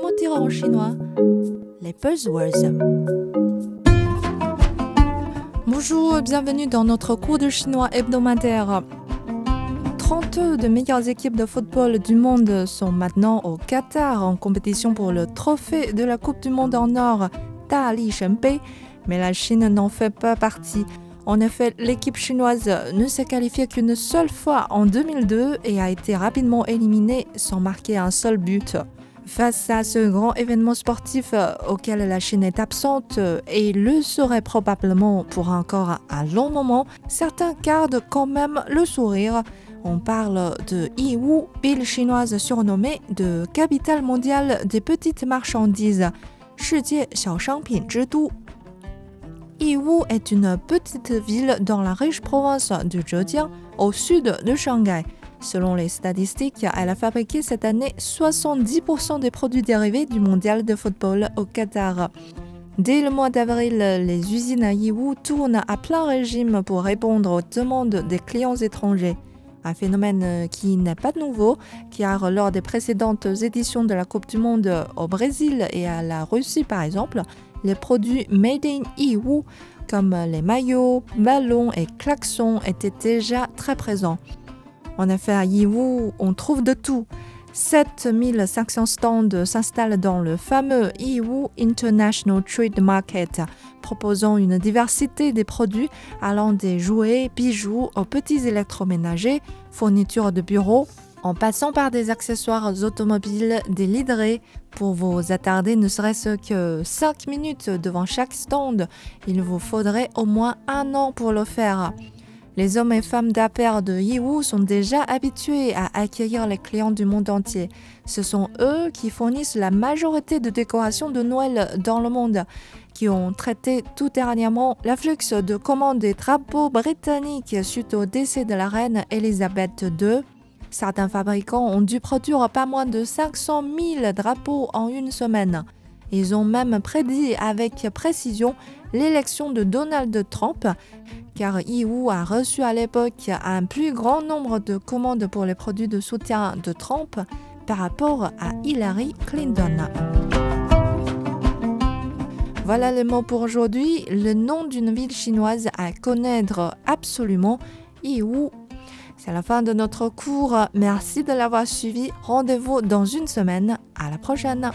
Comment dire en chinois Les buzzwords. Bonjour, bienvenue dans notre cours de chinois hebdomadaire. 32 de meilleures équipes de football du monde sont maintenant au Qatar en compétition pour le trophée de la Coupe du Monde en or, Dali Shenpei, mais la Chine n'en fait pas partie. En effet, l'équipe chinoise ne s'est qualifiée qu'une seule fois en 2002 et a été rapidement éliminée sans marquer un seul but. Face à ce grand événement sportif euh, auquel la Chine est absente euh, et le serait probablement pour encore un long moment, certains gardent quand même le sourire. On parle de Yiwu, ville chinoise surnommée de capitale mondiale des petites marchandises. Yiwu est une petite ville dans la riche province de Zhejiang, au sud de Shanghai. Selon les statistiques, elle a fabriqué cette année 70% des produits dérivés du mondial de football au Qatar. Dès le mois d'avril, les usines à Yiwu tournent à plein régime pour répondre aux demandes des clients étrangers. Un phénomène qui n'est pas nouveau, car lors des précédentes éditions de la Coupe du Monde au Brésil et à la Russie par exemple, les produits made in Yiwu comme les maillots, ballons et klaxons étaient déjà très présents. En effet, à Yiwu, on trouve de tout. 7500 stands s'installent dans le fameux Yiwu International Trade Market, proposant une diversité des produits allant des jouets, bijoux aux petits électroménagers, fournitures de bureaux, en passant par des accessoires automobiles, des livrets. Pour vous attarder ne serait-ce que 5 minutes devant chaque stand, il vous faudrait au moins un an pour le faire. Les hommes et femmes d'affaires de Yiwu sont déjà habitués à accueillir les clients du monde entier. Ce sont eux qui fournissent la majorité de décorations de Noël dans le monde, qui ont traité tout dernièrement l'afflux de commandes des drapeaux britanniques suite au décès de la reine Elisabeth II. Certains fabricants ont dû produire pas moins de 500 000 drapeaux en une semaine. Ils ont même prédit avec précision l'élection de Donald Trump, car Yiwu a reçu à l'époque un plus grand nombre de commandes pour les produits de soutien de Trump par rapport à Hillary Clinton. Voilà le mot pour aujourd'hui, le nom d'une ville chinoise à connaître absolument, Yiwu. C'est la fin de notre cours. Merci de l'avoir suivi. Rendez-vous dans une semaine. À la prochaine.